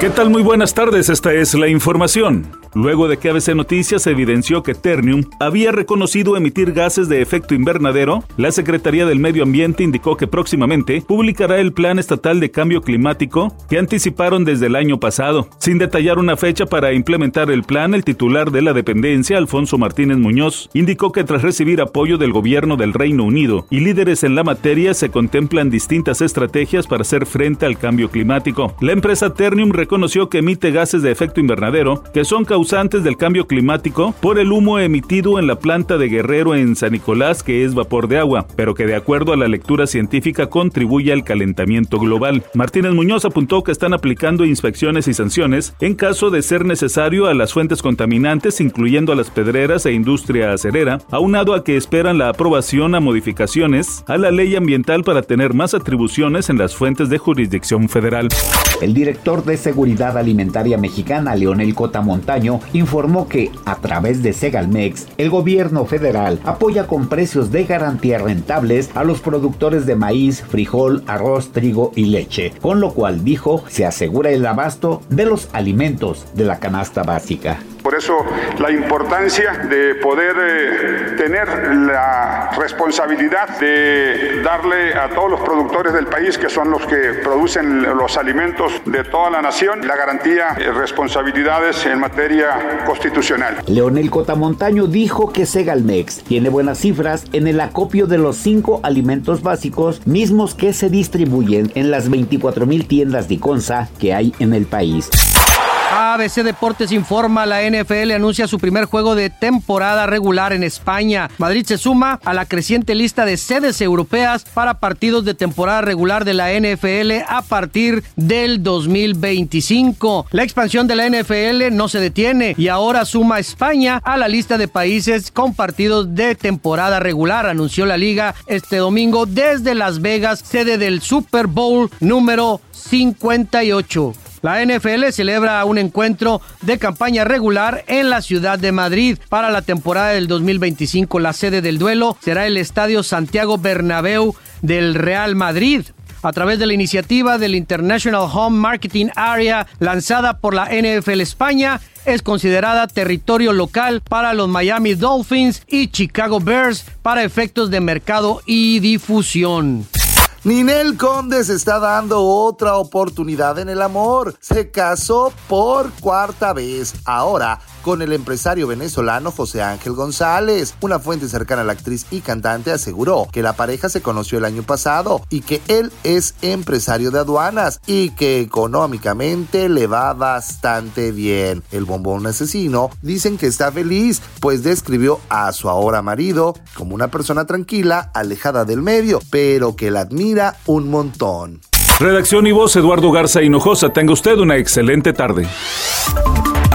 ¿Qué tal? Muy buenas tardes, esta es la información luego de que ABC Noticias evidenció que Ternium había reconocido emitir gases de efecto invernadero, la Secretaría del Medio Ambiente indicó que próximamente publicará el Plan Estatal de Cambio Climático que anticiparon desde el año pasado. Sin detallar una fecha para implementar el plan, el titular de la dependencia, Alfonso Martínez Muñoz, indicó que tras recibir apoyo del gobierno del Reino Unido y líderes en la materia, se contemplan distintas estrategias para hacer frente al cambio climático. La empresa Ternium reconoció que emite gases de efecto invernadero que son causantes del cambio climático por el humo emitido en la planta de Guerrero en San Nicolás, que es vapor de agua, pero que de acuerdo a la lectura científica contribuye al calentamiento global. Martínez Muñoz apuntó que están aplicando inspecciones y sanciones en caso de ser necesario a las fuentes contaminantes, incluyendo a las pedreras e industria acerera, aunado a que esperan la aprobación a modificaciones a la ley ambiental para tener más atribuciones en las fuentes de jurisdicción federal. El director de Seguridad Alimentaria Mexicana, Leonel Cota Montaño, informó que, a través de Segalmex, el gobierno federal apoya con precios de garantía rentables a los productores de maíz, frijol, arroz, trigo y leche, con lo cual dijo se asegura el abasto de los alimentos de la canasta básica. Por eso la importancia de poder eh, tener la responsabilidad de darle a todos los productores del país, que son los que producen los alimentos de toda la nación, la garantía de responsabilidades en materia constitucional. Leonel Cotamontaño dijo que Segalmex tiene buenas cifras en el acopio de los cinco alimentos básicos mismos que se distribuyen en las 24 mil tiendas de Consa que hay en el país. ABC Deportes informa, la NFL anuncia su primer juego de temporada regular en España. Madrid se suma a la creciente lista de sedes europeas para partidos de temporada regular de la NFL a partir del 2025. La expansión de la NFL no se detiene y ahora suma España a la lista de países con partidos de temporada regular, anunció la liga este domingo desde Las Vegas, sede del Super Bowl número 58. La NFL celebra un encuentro de campaña regular en la ciudad de Madrid para la temporada del 2025. La sede del duelo será el Estadio Santiago Bernabéu del Real Madrid a través de la iniciativa del International Home Marketing Area lanzada por la NFL España, es considerada territorio local para los Miami Dolphins y Chicago Bears para efectos de mercado y difusión. Ninel Conde se está dando otra oportunidad en el amor. Se casó por cuarta vez. Ahora con el empresario venezolano José Ángel González. Una fuente cercana a la actriz y cantante aseguró que la pareja se conoció el año pasado y que él es empresario de aduanas y que económicamente le va bastante bien. El bombón asesino dicen que está feliz, pues describió a su ahora marido como una persona tranquila, alejada del medio, pero que la admira un montón. Redacción y voz Eduardo Garza Hinojosa. Tenga usted una excelente tarde.